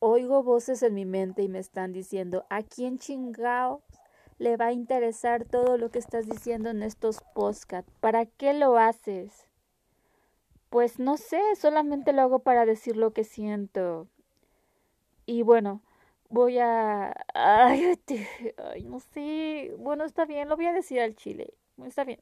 oigo voces en mi mente y me están diciendo, ¿a quién chingao le va a interesar todo lo que estás diciendo en estos podcasts? ¿Para qué lo haces? Pues no sé, solamente lo hago para decir lo que siento. Y bueno, voy a... Ay, ay, no sé. Bueno, está bien, lo voy a decir al chile. Está bien.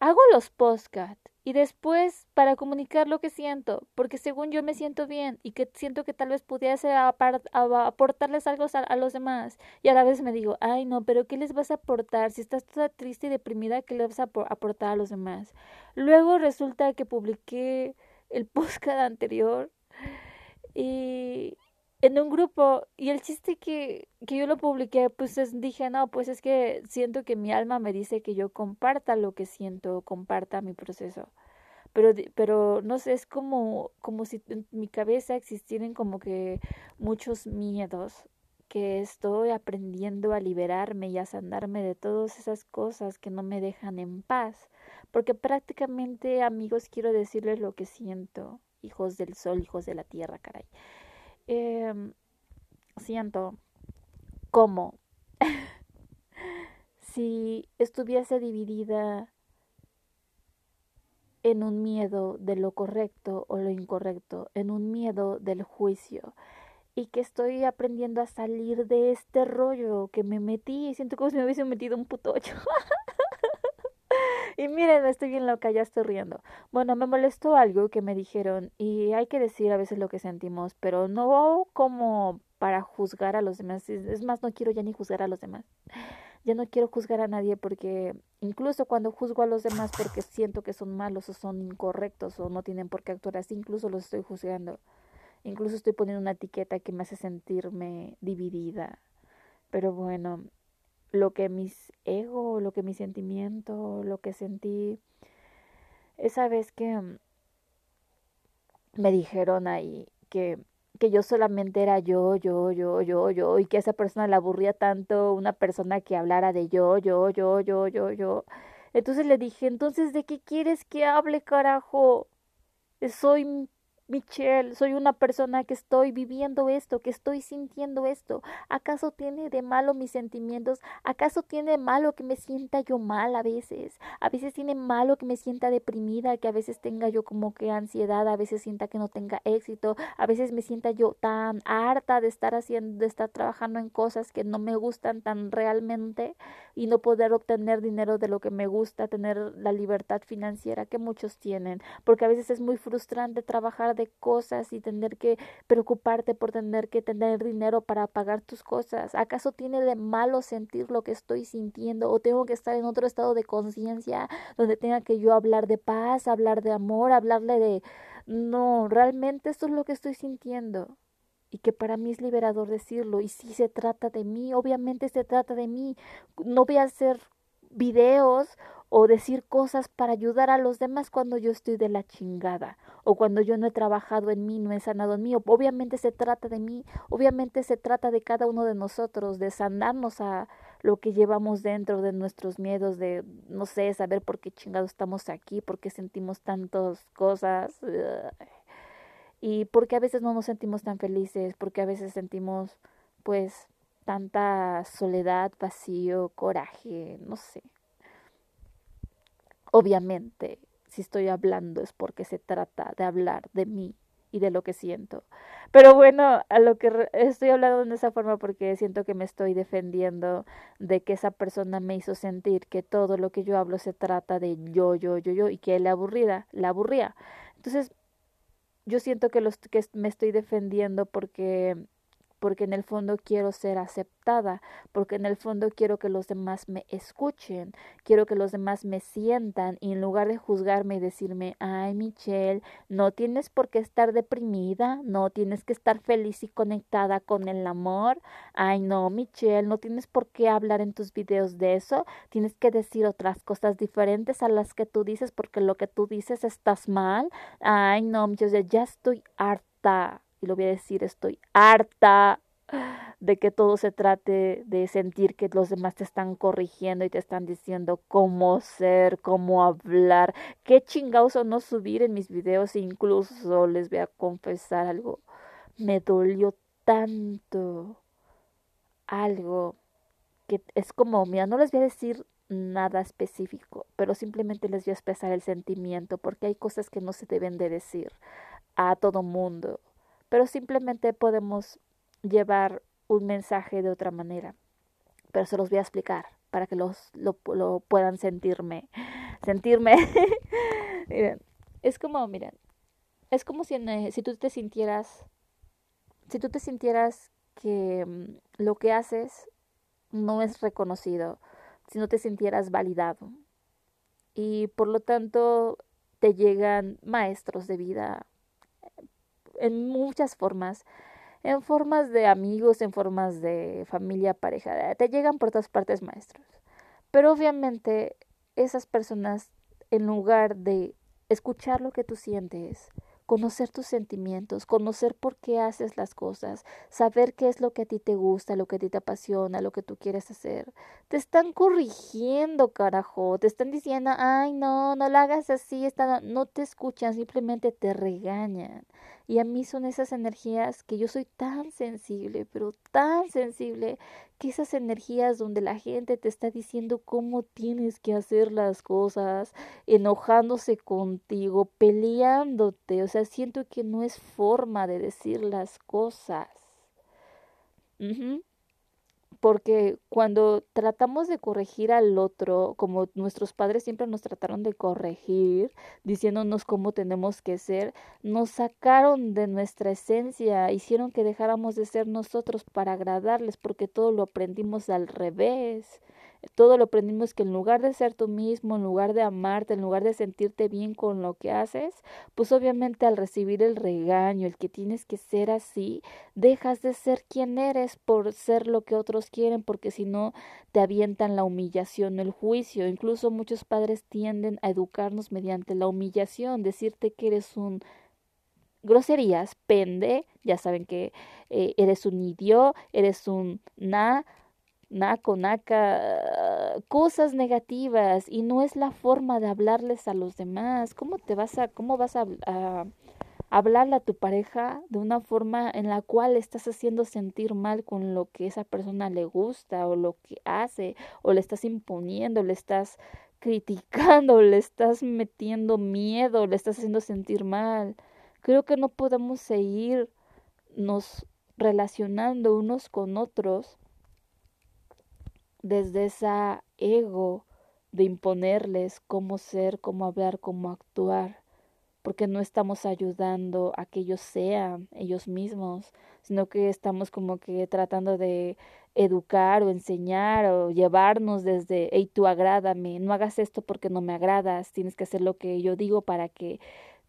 Hago los podcasts y después para comunicar lo que siento, porque según yo me siento bien y que siento que tal vez pudiese aportarles algo a, los demás. Y a la vez me digo, ay no, pero ¿qué les vas a aportar? Si estás toda triste y deprimida, ¿qué les vas a aportar a los demás? Luego resulta que publiqué el podcast anterior y en un grupo y el chiste que, que yo lo publiqué pues es, dije no pues es que siento que mi alma me dice que yo comparta lo que siento comparta mi proceso pero pero no sé es como como si en mi cabeza existieran como que muchos miedos que estoy aprendiendo a liberarme y a sanarme de todas esas cosas que no me dejan en paz porque prácticamente amigos quiero decirles lo que siento hijos del sol hijos de la tierra caray Em, siento como si estuviese dividida en un miedo de lo correcto o lo incorrecto, en un miedo del juicio, y que estoy aprendiendo a salir de este rollo que me metí, siento como si me hubiese metido un puto y miren, estoy bien loca, ya estoy riendo. Bueno, me molestó algo que me dijeron y hay que decir a veces lo que sentimos, pero no como para juzgar a los demás. Es más, no quiero ya ni juzgar a los demás. Ya no quiero juzgar a nadie porque incluso cuando juzgo a los demás porque siento que son malos o son incorrectos o no tienen por qué actuar así, incluso los estoy juzgando. Incluso estoy poniendo una etiqueta que me hace sentirme dividida. Pero bueno, lo que mis ego, lo que mi sentimiento, lo que sentí. Esa vez que mm, me dijeron ahí que, que yo solamente era yo, yo, yo, yo, yo, y que esa persona le aburría tanto una persona que hablara de yo, yo, yo, yo, yo, yo. Entonces le dije, entonces, ¿de qué quieres que hable, carajo? Soy Michelle, soy una persona que estoy viviendo esto, que estoy sintiendo esto. ¿Acaso tiene de malo mis sentimientos? ¿Acaso tiene de malo que me sienta yo mal a veces? A veces tiene malo que me sienta deprimida, que a veces tenga yo como que ansiedad, a veces sienta que no tenga éxito, a veces me sienta yo tan harta de estar haciendo, de estar trabajando en cosas que no me gustan tan realmente y no poder obtener dinero de lo que me gusta, tener la libertad financiera que muchos tienen, porque a veces es muy frustrante trabajar cosas y tener que preocuparte por tener que tener dinero para pagar tus cosas. ¿Acaso tiene de malo sentir lo que estoy sintiendo o tengo que estar en otro estado de conciencia donde tenga que yo hablar de paz, hablar de amor, hablarle de no, realmente esto es lo que estoy sintiendo y que para mí es liberador decirlo. Y si se trata de mí, obviamente se trata de mí. No voy a hacer videos o decir cosas para ayudar a los demás cuando yo estoy de la chingada o cuando yo no he trabajado en mí, no he sanado en mí. Obviamente se trata de mí, obviamente se trata de cada uno de nosotros, de sanarnos a lo que llevamos dentro de nuestros miedos, de, no sé, saber por qué chingados estamos aquí, por qué sentimos tantas cosas y porque a veces no nos sentimos tan felices, porque a veces sentimos pues tanta soledad, vacío, coraje, no sé. Obviamente, si estoy hablando es porque se trata de hablar de mí y de lo que siento. Pero bueno, a lo que estoy hablando de esa forma porque siento que me estoy defendiendo de que esa persona me hizo sentir que todo lo que yo hablo se trata de yo, yo, yo, yo y que él aburrida, la aburría. Entonces, yo siento que, los, que me estoy defendiendo porque porque en el fondo quiero ser aceptada, porque en el fondo quiero que los demás me escuchen, quiero que los demás me sientan y en lugar de juzgarme y decirme, ay Michelle, no tienes por qué estar deprimida, no tienes que estar feliz y conectada con el amor, ay no Michelle, no tienes por qué hablar en tus videos de eso, tienes que decir otras cosas diferentes a las que tú dices porque lo que tú dices estás mal, ay no Michelle, ya estoy harta y lo voy a decir, estoy harta de que todo se trate de sentir que los demás te están corrigiendo y te están diciendo cómo ser, cómo hablar, qué chingados no subir en mis videos, incluso les voy a confesar algo. me dolió tanto algo que es como, mira, no les voy a decir nada específico, pero simplemente les voy a expresar el sentimiento, porque hay cosas que no se deben de decir a todo mundo, pero simplemente podemos llevar un mensaje de otra manera. Pero se los voy a explicar para que los lo, puedan sentirme, sentirme. miren, es como, miren, es como si, si tú te sintieras, si tú te sintieras que mm, lo que haces no es reconocido, si no te sintieras validado. Y por lo tanto te llegan maestros de vida en muchas formas, en formas de amigos, en formas de familia, pareja, te llegan por todas partes maestros. Pero obviamente esas personas, en lugar de escuchar lo que tú sientes, conocer tus sentimientos, conocer por qué haces las cosas, saber qué es lo que a ti te gusta, lo que a ti te apasiona, lo que tú quieres hacer. Te están corrigiendo, carajo, te están diciendo, ay, no, no lo hagas así, no te escuchan, simplemente te regañan. Y a mí son esas energías que yo soy tan sensible, pero tan sensible, que esas energías donde la gente te está diciendo cómo tienes que hacer las cosas, enojándose contigo, peleándote, o sea, siento que no es forma de decir las cosas porque cuando tratamos de corregir al otro, como nuestros padres siempre nos trataron de corregir, diciéndonos cómo tenemos que ser, nos sacaron de nuestra esencia, hicieron que dejáramos de ser nosotros para agradarles, porque todo lo aprendimos al revés todo lo aprendimos que en lugar de ser tú mismo, en lugar de amarte, en lugar de sentirte bien con lo que haces, pues obviamente al recibir el regaño, el que tienes que ser así, dejas de ser quien eres por ser lo que otros quieren, porque si no te avientan la humillación, el juicio. Incluso muchos padres tienden a educarnos mediante la humillación, decirte que eres un groserías, pende, ya saben que eh, eres un idiota, eres un na, naco, naca, cosas negativas y no es la forma de hablarles a los demás. ¿Cómo te vas a, cómo vas a, hablarle a tu pareja de una forma en la cual estás haciendo sentir mal con lo que esa persona le gusta o lo que hace o le estás imponiendo, le estás criticando, le estás metiendo miedo, le estás haciendo sentir mal. Creo que no podemos seguirnos relacionando unos con otros desde esa ego de imponerles cómo ser, cómo hablar, cómo actuar, porque no estamos ayudando a que ellos sean ellos mismos, sino que estamos como que tratando de educar o enseñar o llevarnos desde, hey, tú agrádame, no hagas esto porque no me agradas, tienes que hacer lo que yo digo para que,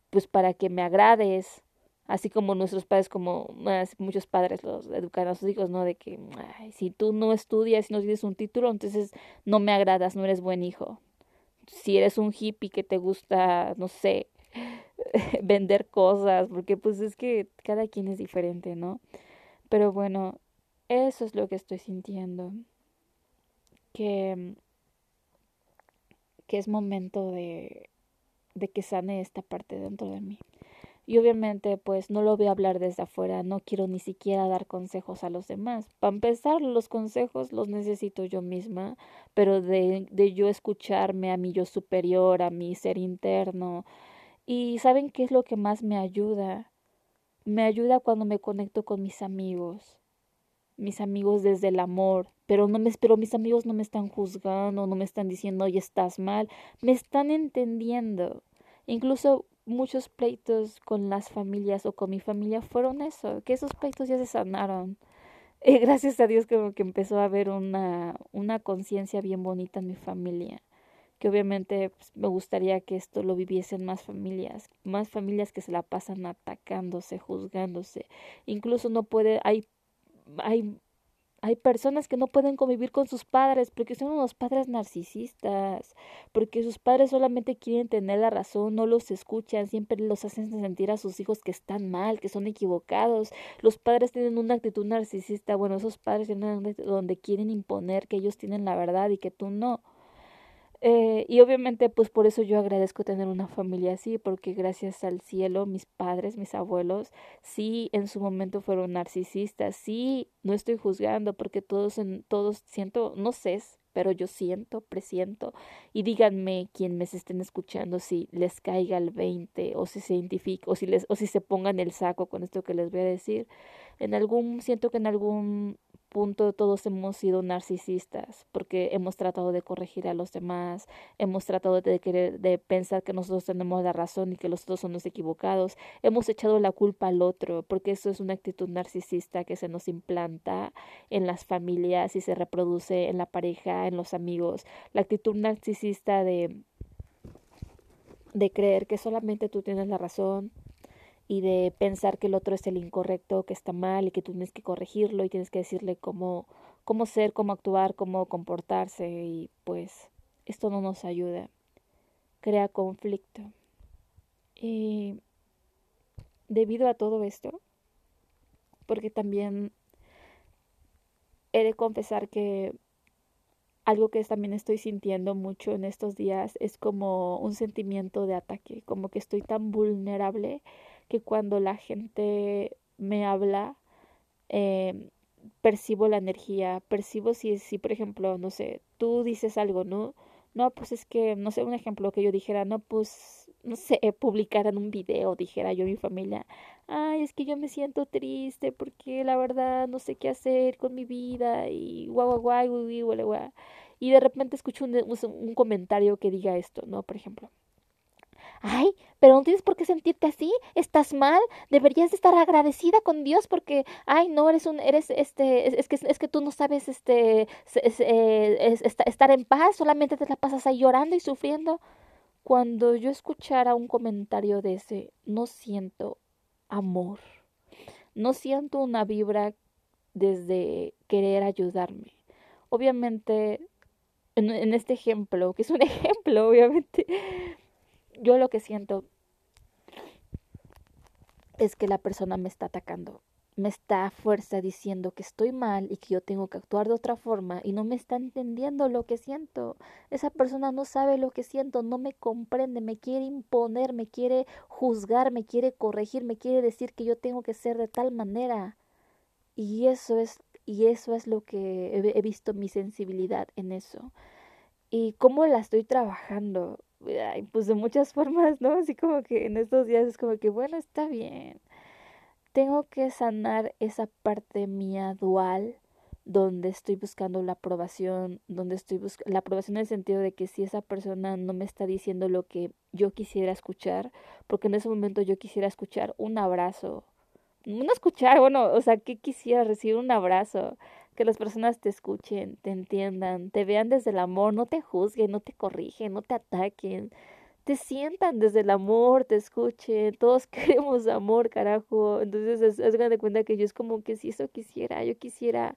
pues para que me agrades, así como nuestros padres, como muchos padres los educan a sus hijos, ¿no? De que ay, si tú no estudias y no tienes un título, entonces no me agradas, no eres buen hijo. Si eres un hippie que te gusta, no sé, vender cosas, porque pues es que cada quien es diferente, ¿no? Pero bueno, eso es lo que estoy sintiendo. Que, que es momento de, de que sane esta parte dentro de mí. Y obviamente pues no lo voy a hablar desde afuera, no quiero ni siquiera dar consejos a los demás. Para empezar, los consejos los necesito yo misma, pero de, de yo escucharme a mi yo superior, a mi ser interno. Y ¿saben qué es lo que más me ayuda? Me ayuda cuando me conecto con mis amigos, mis amigos desde el amor, pero no me pero mis amigos no me están juzgando, no me están diciendo, "Oye, estás mal", me están entendiendo. Incluso muchos pleitos con las familias o con mi familia fueron eso, que esos pleitos ya se sanaron. Y gracias a Dios como que empezó a haber una, una conciencia bien bonita en mi familia, que obviamente pues, me gustaría que esto lo viviesen más familias, más familias que se la pasan atacándose, juzgándose. Incluso no puede, hay, hay hay personas que no pueden convivir con sus padres porque son unos padres narcisistas, porque sus padres solamente quieren tener la razón, no los escuchan, siempre los hacen sentir a sus hijos que están mal, que son equivocados. Los padres tienen una actitud narcisista, bueno, esos padres tienen donde quieren imponer que ellos tienen la verdad y que tú no. Eh, y obviamente, pues por eso yo agradezco tener una familia así, porque gracias al cielo, mis padres, mis abuelos, sí en su momento fueron narcisistas, sí, no estoy juzgando, porque todos, en, todos siento, no sé, pero yo siento, presiento, y díganme quien me estén escuchando si les caiga el 20 o si se identifica o si les o si se pongan el saco con esto que les voy a decir. En algún siento que en algún punto todos hemos sido narcisistas porque hemos tratado de corregir a los demás, hemos tratado de querer de pensar que nosotros tenemos la razón y que los otros son los equivocados, hemos echado la culpa al otro porque eso es una actitud narcisista que se nos implanta en las familias y se reproduce en la pareja, en los amigos, la actitud narcisista de de creer que solamente tú tienes la razón, y de pensar que el otro es el incorrecto, que está mal y que tú tienes que corregirlo y tienes que decirle cómo, cómo ser, cómo actuar, cómo comportarse y pues esto no nos ayuda, crea conflicto. Y debido a todo esto, porque también he de confesar que algo que también estoy sintiendo mucho en estos días es como un sentimiento de ataque, como que estoy tan vulnerable que cuando la gente me habla, eh, percibo la energía, percibo si, si, por ejemplo, no sé, tú dices algo, ¿no? No, pues es que, no sé, un ejemplo que yo dijera, no, pues, no sé, en un video, dijera yo a mi familia, ay, es que yo me siento triste porque la verdad no sé qué hacer con mi vida y guau, guau, guau, guau, guau, guau. Y de repente escucho un, un comentario que diga esto, ¿no? Por ejemplo, ay, pero no tienes por qué sentirte así, estás mal, deberías estar agradecida con Dios porque, ay, no, eres un, eres, este, es, que, es que tú no sabes, este, eh, estar en paz, solamente te la pasas ahí llorando y sufriendo. Cuando yo escuchara un comentario de ese, no siento amor, no siento una vibra desde querer ayudarme. Obviamente, en, en este ejemplo, que es un ejemplo, obviamente, yo lo que siento es que la persona me está atacando, me está a fuerza diciendo que estoy mal y que yo tengo que actuar de otra forma y no me está entendiendo lo que siento. Esa persona no sabe lo que siento, no me comprende, me quiere imponer, me quiere juzgar, me quiere corregir, me quiere decir que yo tengo que ser de tal manera. Y eso es y eso es lo que he, he visto mi sensibilidad en eso. Y cómo la estoy trabajando pues de muchas formas, ¿no? Así como que en estos días es como que, bueno, está bien. Tengo que sanar esa parte mía dual donde estoy buscando la aprobación, donde estoy buscando la aprobación en el sentido de que si esa persona no me está diciendo lo que yo quisiera escuchar, porque en ese momento yo quisiera escuchar un abrazo, no escuchar, bueno, o sea, que quisiera recibir un abrazo, que las personas te escuchen, te entiendan, te vean desde el amor, no te juzguen, no te corrigen, no te ataquen, te sientan desde el amor, te escuchen, todos queremos amor, carajo. Entonces, es, es de cuenta que yo es como que si eso quisiera, yo quisiera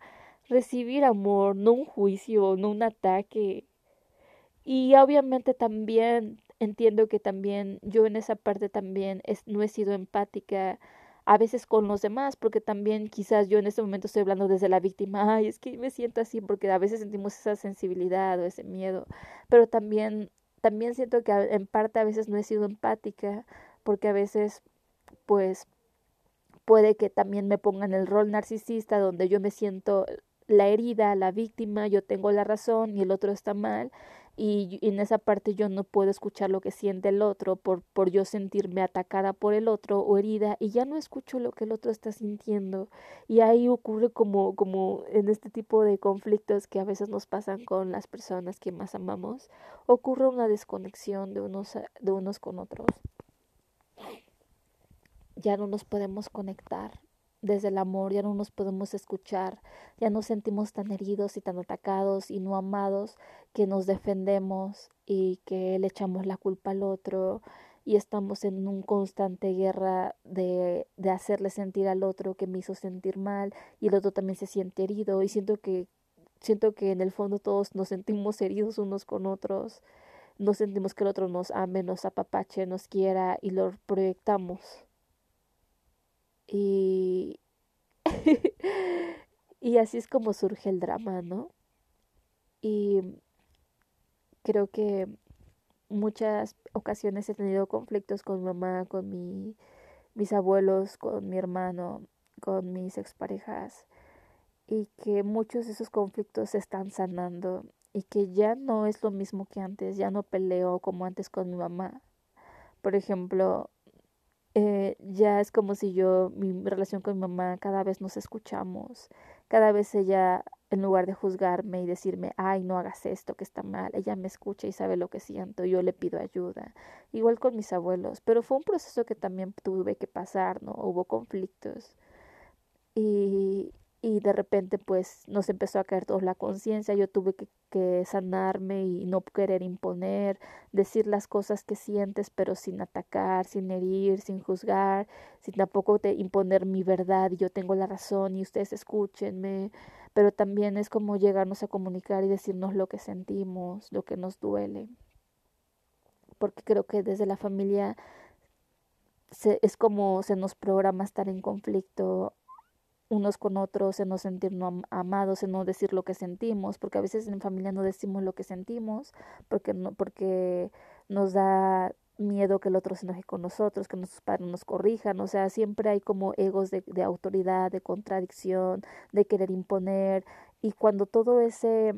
recibir amor, no un juicio, no un ataque. Y obviamente también entiendo que también yo en esa parte también es, no he sido empática a veces con los demás, porque también quizás yo en este momento estoy hablando desde la víctima, ay, es que me siento así, porque a veces sentimos esa sensibilidad o ese miedo, pero también, también siento que en parte a veces no he sido empática, porque a veces, pues, puede que también me pongan el rol narcisista donde yo me siento la herida, la víctima, yo tengo la razón y el otro está mal y en esa parte yo no puedo escuchar lo que siente el otro por, por yo sentirme atacada por el otro o herida y ya no escucho lo que el otro está sintiendo y ahí ocurre como, como en este tipo de conflictos que a veces nos pasan con las personas que más amamos, ocurre una desconexión de unos, de unos con otros. Ya no nos podemos conectar, desde el amor, ya no nos podemos escuchar, ya nos sentimos tan heridos y tan atacados y no amados que nos defendemos y que le echamos la culpa al otro y estamos en una constante guerra de, de hacerle sentir al otro que me hizo sentir mal y el otro también se siente herido y siento que siento que en el fondo todos nos sentimos heridos unos con otros, no sentimos que el otro nos ame, nos apapache, nos quiera y lo proyectamos y, y así es como surge el drama, ¿no? Y creo que muchas ocasiones he tenido conflictos con mi mamá, con mi, mis abuelos, con mi hermano, con mis exparejas y que muchos de esos conflictos se están sanando y que ya no es lo mismo que antes, ya no peleo como antes con mi mamá. Por ejemplo, eh, ya es como si yo, mi relación con mi mamá, cada vez nos escuchamos, cada vez ella, en lugar de juzgarme y decirme, ay, no hagas esto, que está mal, ella me escucha y sabe lo que siento, yo le pido ayuda. Igual con mis abuelos, pero fue un proceso que también tuve que pasar, ¿no? Hubo conflictos. Y, y de repente pues nos empezó a caer toda la conciencia, yo tuve que, que, sanarme y no querer imponer, decir las cosas que sientes pero sin atacar, sin herir, sin juzgar, sin tampoco te imponer mi verdad y yo tengo la razón y ustedes escúchenme, pero también es como llegarnos a comunicar y decirnos lo que sentimos, lo que nos duele, porque creo que desde la familia se, es como se nos programa estar en conflicto unos con otros, en no sentirnos amados, en no decir lo que sentimos, porque a veces en familia no decimos lo que sentimos, porque no, porque nos da miedo que el otro se enoje con nosotros, que nuestros padres nos corrijan, o sea, siempre hay como egos de, autoridad, de contradicción, de querer imponer, y cuando todo ese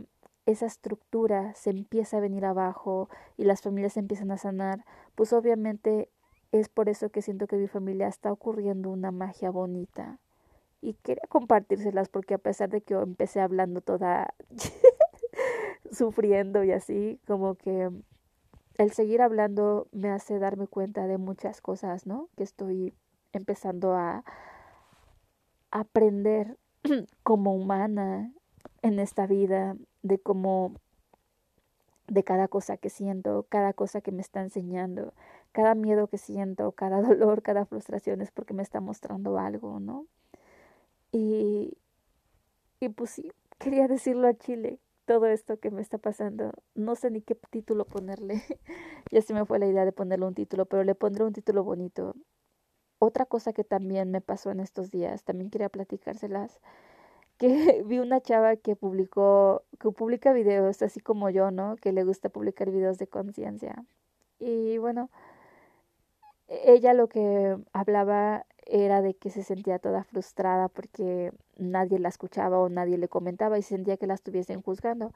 esa estructura se empieza a venir abajo y las familias se empiezan a sanar, pues obviamente es por eso que siento que mi familia está ocurriendo una magia bonita y quería compartírselas porque a pesar de que yo empecé hablando toda sufriendo y así, como que el seguir hablando me hace darme cuenta de muchas cosas, ¿no? Que estoy empezando a aprender como humana en esta vida, de cómo, de cada cosa que siento, cada cosa que me está enseñando, cada miedo que siento, cada dolor, cada frustración es porque me está mostrando algo, ¿no? Y, y pues sí, quería decirlo a Chile, todo esto que me está pasando. No sé ni qué título ponerle. ya se me fue la idea de ponerle un título, pero le pondré un título bonito. Otra cosa que también me pasó en estos días, también quería platicárselas, que vi una chava que publicó, que publica videos así como yo, ¿no? Que le gusta publicar videos de conciencia. Y bueno, e-, ella lo que hablaba era de que se sentía toda frustrada porque nadie la escuchaba o nadie le comentaba y sentía que la estuviesen juzgando.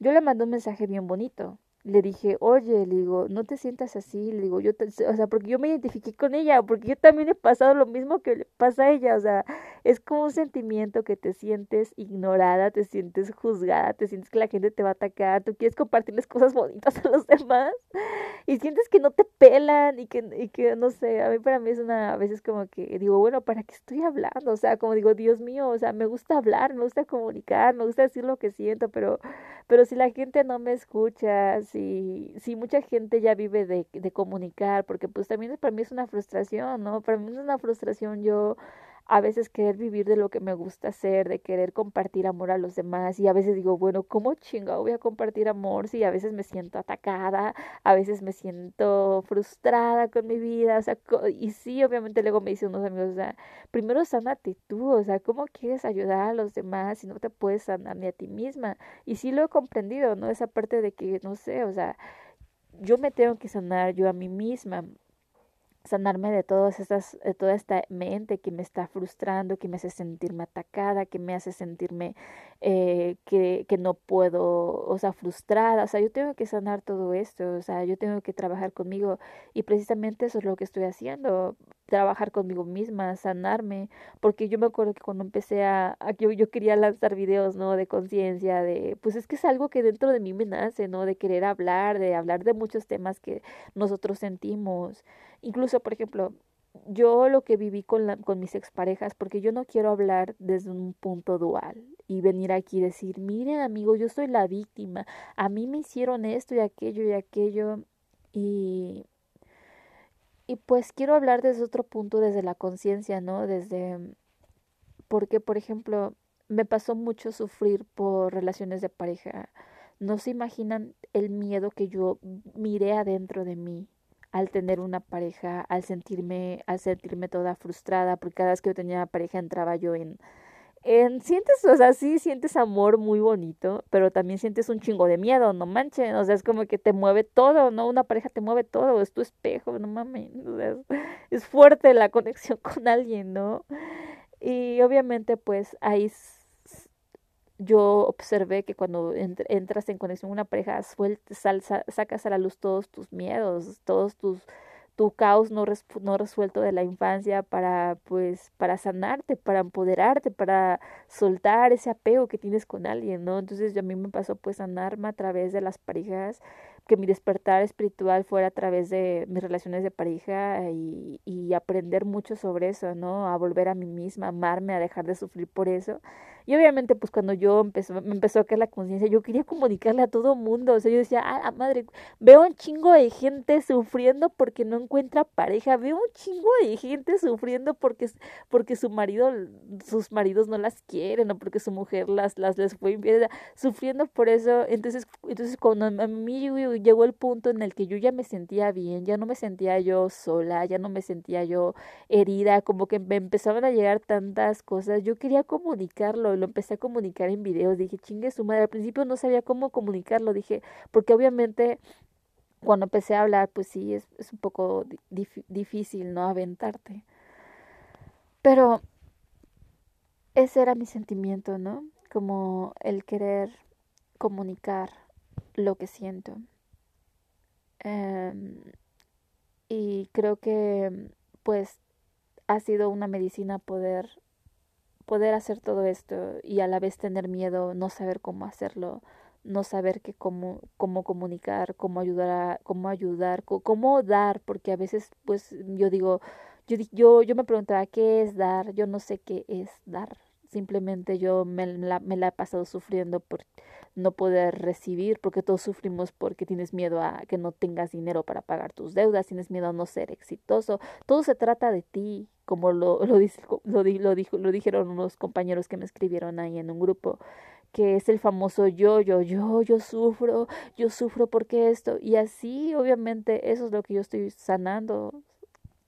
Yo le mandé un mensaje bien bonito le dije, oye, le digo, no te sientas así, le digo, yo, o sea, porque yo me identifiqué con ella, porque yo también he pasado lo mismo que pasa a ella, o sea, es como un sentimiento que te sientes ignorada, te sientes juzgada, te sientes que la gente te va a atacar, tú quieres compartirles cosas bonitas a los demás y sientes que no te pelan y que, y que no sé, a mí para mí es una, a veces como que digo, bueno, ¿para qué estoy hablando? O sea, como digo, Dios mío, o sea, me gusta hablar, me gusta comunicar, me gusta decir lo que siento, pero, pero si la gente no me escucha, si, si mucha gente ya vive de, de comunicar, porque pues también para mí es una frustración, ¿no? Para mí es una frustración yo a veces querer vivir de lo que me gusta hacer, de querer compartir amor a los demás y a veces digo, bueno, ¿cómo chingado voy a compartir amor si a veces me siento atacada, a veces me siento frustrada con mi vida, o sea, y sí, obviamente luego me dicen unos amigos, o sea, primero sánate tú, o sea, ¿cómo quieres ayudar a los demás si no te puedes sanar ni a ti misma? Y sí lo he comprendido, ¿no? Esa parte de que, no sé, o sea, yo me tengo que sanar yo a mí misma sanarme de todas estas, de toda esta mente que me está frustrando, que me hace sentirme atacada, que me hace sentirme eh, que, que no puedo, o sea, frustrada. O sea, yo tengo que sanar todo esto, o sea, yo tengo que trabajar conmigo y precisamente eso es lo que estoy haciendo, trabajar conmigo misma, sanarme, porque yo me acuerdo que cuando empecé a, a yo, yo quería lanzar videos, ¿no? De conciencia, de, pues es que es algo que dentro de mí me nace, ¿no? De querer hablar, de hablar de muchos temas que nosotros sentimos. Incluso, por ejemplo, yo lo que viví con, la, con mis exparejas, porque yo no quiero hablar desde un punto dual y venir aquí y decir, miren amigo, yo soy la víctima, a mí me hicieron esto y aquello y aquello y, y pues quiero hablar desde otro punto, desde la conciencia, ¿no? Desde, porque por ejemplo, me pasó mucho sufrir por relaciones de pareja. No se imaginan el miedo que yo miré adentro de mí al tener una pareja, al sentirme, al sentirme toda frustrada, porque cada vez que yo tenía pareja entraba yo en, en, sientes, o sea, sí sientes amor muy bonito, pero también sientes un chingo de miedo, no manches, o sea, es como que te mueve todo, ¿no? Una pareja te mueve todo, es tu espejo, no mames, es, fuerte la conexión con alguien, ¿no? Y obviamente, pues ahí yo observé que cuando entras en conexión con una pareja, sueltas, sacas a la luz todos tus miedos, todos tus tu caos no, no resuelto de la infancia para pues para sanarte, para empoderarte, para soltar ese apego que tienes con alguien, ¿no? Entonces a mí me pasó pues sanarme a través de las parejas, que mi despertar espiritual fuera a través de mis relaciones de pareja y, y aprender mucho sobre eso, ¿no? A volver a mí misma, amarme, a dejar de sufrir por eso. Y obviamente, pues cuando yo empezó, me empezó a caer la conciencia, yo quería comunicarle a todo mundo. O sea, yo decía, ah, madre, veo un chingo de gente sufriendo porque no encuentra pareja. Veo un chingo de gente sufriendo porque, porque su marido, sus maridos no las quieren o porque su mujer las, las les fue infiel. Sufriendo por eso. Entonces, entonces cuando a mí llegó el punto en el que yo ya me sentía bien, ya no me sentía yo sola, ya no me sentía yo herida, como que me empezaban a llegar tantas cosas. Yo quería comunicarlo lo empecé a comunicar en videos, dije, chingue su madre, al principio no sabía cómo comunicarlo, dije, porque obviamente cuando empecé a hablar, pues sí, es, un poco difícil, ¿no? Aventarte. Pero ese era mi sentimiento, ¿no? Como el querer comunicar lo que siento. Em, y creo que pues ha sido una medicina poder poder hacer todo esto y a la vez tener miedo, no saber cómo hacerlo, no saber que cómo, cómo comunicar, cómo ayudar, a, cómo ayudar, cómo dar, porque a veces pues yo digo, yo, yo, yo me preguntaba qué es dar, yo no sé qué es dar, simplemente yo me la, me la he pasado sufriendo por no poder recibir, porque todos sufrimos porque tienes miedo a que no tengas dinero para pagar tus deudas, tienes miedo a no ser exitoso, todo se trata de ti, como lo, lo, lo, lo, dijo, lo dijeron unos compañeros que me escribieron ahí en un grupo, que es el famoso yo, yo, yo, yo sufro, yo sufro porque esto, y así obviamente eso es lo que yo estoy sanando,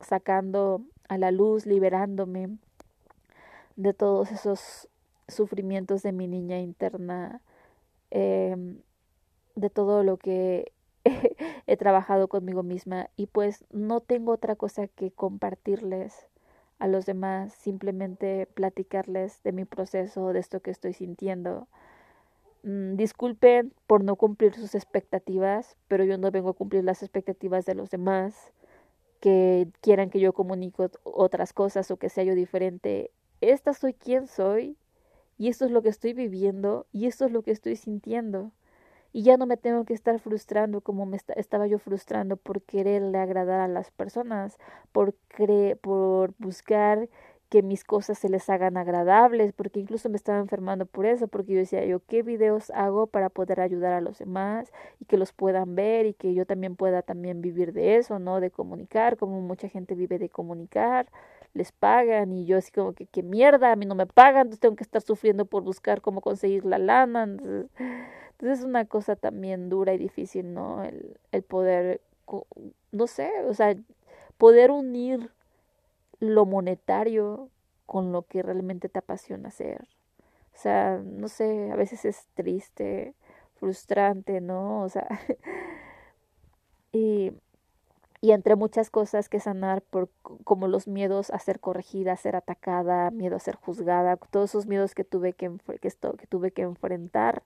sacando a la luz, liberándome de todos esos sufrimientos de mi niña interna, eh, de todo lo que he trabajado conmigo misma y pues no tengo otra cosa que compartirles a los demás, simplemente platicarles de mi proceso, de esto que estoy sintiendo. Mm, disculpen por no cumplir sus expectativas, pero yo no vengo a cumplir las expectativas de los demás que quieran que yo comunique otras cosas o que sea yo diferente. Esta soy quien soy y esto es lo que estoy viviendo y esto es lo que estoy sintiendo y ya no me tengo que estar frustrando como me estaba yo frustrando por quererle agradar a las personas, por, cre por buscar que mis cosas se les hagan agradables, porque incluso me estaba enfermando por eso, porque yo decía yo, ¿qué videos hago para poder ayudar a los demás y que los puedan ver y que yo también pueda también vivir de eso, ¿no? De comunicar, como mucha gente vive de comunicar, les pagan y yo así como que, qué mierda, a mí no me pagan, entonces tengo que estar sufriendo por buscar cómo conseguir la lana. Entonces, entonces es una cosa también dura y difícil, ¿no? El, el poder, no sé, o sea, poder unir lo monetario con lo que realmente te apasiona hacer. O sea, no sé, a veces es triste, frustrante, ¿no? O sea, y, y entre muchas cosas que sanar, por, como los miedos a ser corregida, a ser atacada, miedo a ser juzgada, todos esos miedos que tuve que, que, que tuve que enfrentar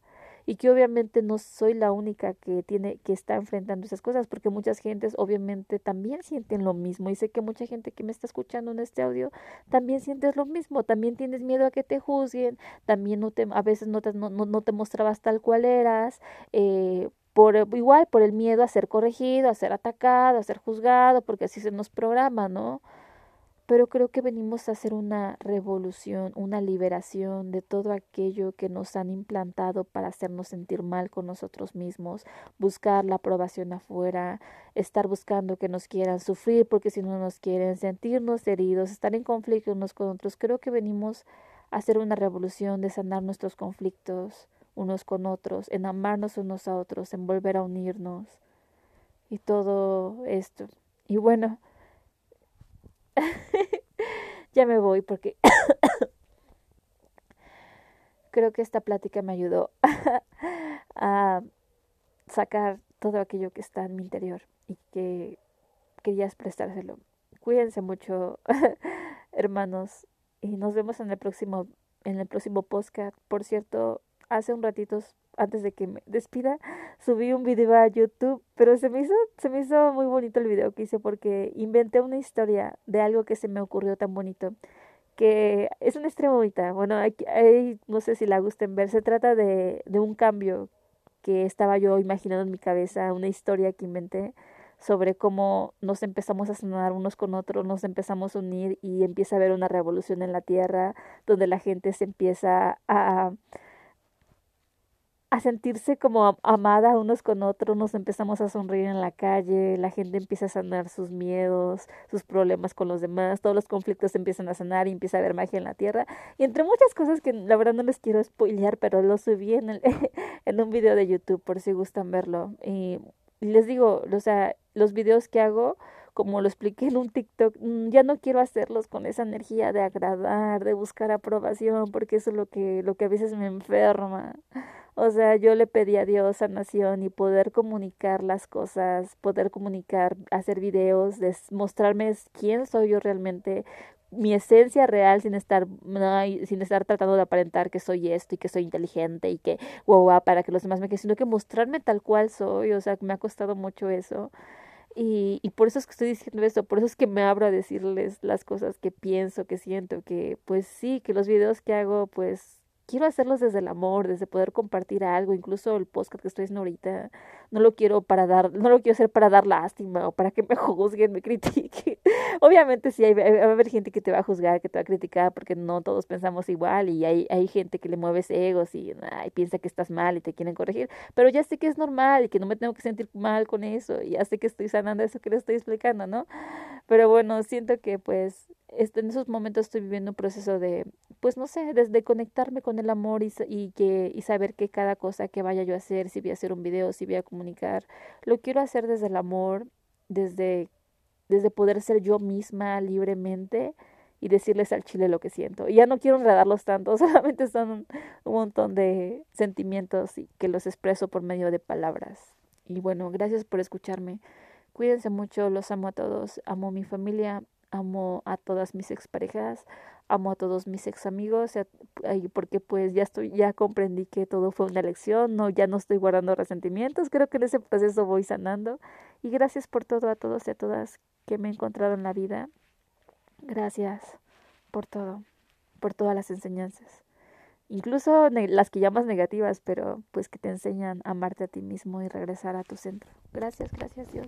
y que obviamente no soy la única que tiene que está enfrentando esas cosas porque muchas gentes obviamente también sienten lo mismo y sé que mucha gente que me está escuchando en este audio también sientes lo mismo también tienes miedo a que te juzguen también no te a veces no te, no, no te mostrabas tal cual eras eh, por igual por el miedo a ser corregido a ser atacado a ser juzgado porque así se nos programa no pero creo que venimos a hacer una revolución, una liberación de todo aquello que nos han implantado para hacernos sentir mal con nosotros mismos, buscar la aprobación afuera, estar buscando que nos quieran sufrir porque si no nos quieren, sentirnos heridos, estar en conflicto unos con otros. Creo que venimos a hacer una revolución de sanar nuestros conflictos unos con otros, en amarnos unos a otros, en volver a unirnos y todo esto. Y bueno, ya me voy porque creo que esta plática me ayudó a sacar todo aquello que está en mi interior y que quería expresárselo. Cuídense mucho, hermanos, y nos vemos en el próximo en el próximo podcast. Por cierto, hace un ratito antes de que me despida, subí un video a YouTube, pero se me hizo se me hizo muy bonito el video que hice porque inventé una historia de algo que se me ocurrió tan bonito que es una historia bonita. Bueno, ahí, no sé si la gusten ver. Se trata de, de un cambio que estaba yo imaginando en mi cabeza, una historia que inventé sobre cómo nos empezamos a sanar unos con otros, nos empezamos a unir y empieza a haber una revolución en la tierra donde la gente se empieza a a sentirse como amada unos con otros, nos empezamos a sonreír en la calle, la gente empieza a sanar sus miedos, sus problemas con los demás, todos los conflictos empiezan a sanar y empieza a haber magia en la tierra. Y entre muchas cosas que la verdad no les quiero spoilear, pero lo subí en, el, en un video de YouTube por si gustan verlo. Y les digo, los videos que hago, como lo expliqué en un TikTok, mm, ya no quiero hacerlos con esa energía de agradar, de buscar aprobación, porque eso es lo que, lo que a veces me enferma. O sea, yo le pedí a Dios sanación y poder comunicar las cosas, poder comunicar, hacer videos, mostrarme quién soy yo realmente, mi esencia real sin estar sin estar tratando de aparentar que soy esto y que soy inteligente y que wow, para que los demás me queden, sino que mostrarme tal cual soy, o sea, me ha costado mucho eso. Y, y por eso es que estoy diciendo esto, por eso es que me abro a decirles las cosas que pienso, que siento, que pues sí, que los videos que hago pues quiero hacerlos desde el amor, desde poder compartir algo, incluso el podcast que estoy haciendo ahorita, no lo quiero para dar, no lo quiero hacer para dar lástima o para que me juzguen, me critiquen. Obviamente sí, hay, va a haber gente que te va a juzgar, que te va a criticar, porque no todos pensamos igual y hay, hay gente que le mueves egos y ay, piensa que estás mal y te quieren corregir, pero ya sé que es normal y que no me tengo que sentir mal con eso y ya sé que estoy sanando eso que les estoy explicando, ¿no? Pero bueno, siento que pues este, en esos momentos estoy viviendo un proceso de, pues no sé, desde conectarme con el amor y, y, que, y saber que cada cosa que vaya yo a hacer, si voy a hacer un video, si voy a lo quiero hacer desde el amor, desde, desde poder ser yo misma libremente y decirles al chile lo que siento. Y ya no quiero enredarlos tanto, solamente son un, un montón de sentimientos y que los expreso por medio de palabras. Y bueno, gracias por escucharme. Cuídense mucho, los amo a todos, amo a mi familia, amo a todas mis exparejas, amo a todos mis ex amigos, porque pues ya estoy, ya comprendí que todo fue una lección, no, ya no estoy guardando resentimientos, creo que en ese proceso voy sanando. Y gracias por todo a todos y a todas que me he encontrado en la vida. Gracias por todo, por todas las enseñanzas. Incluso las que llamas negativas, pero pues que te enseñan a amarte a ti mismo y regresar a tu centro. Gracias, gracias Dios.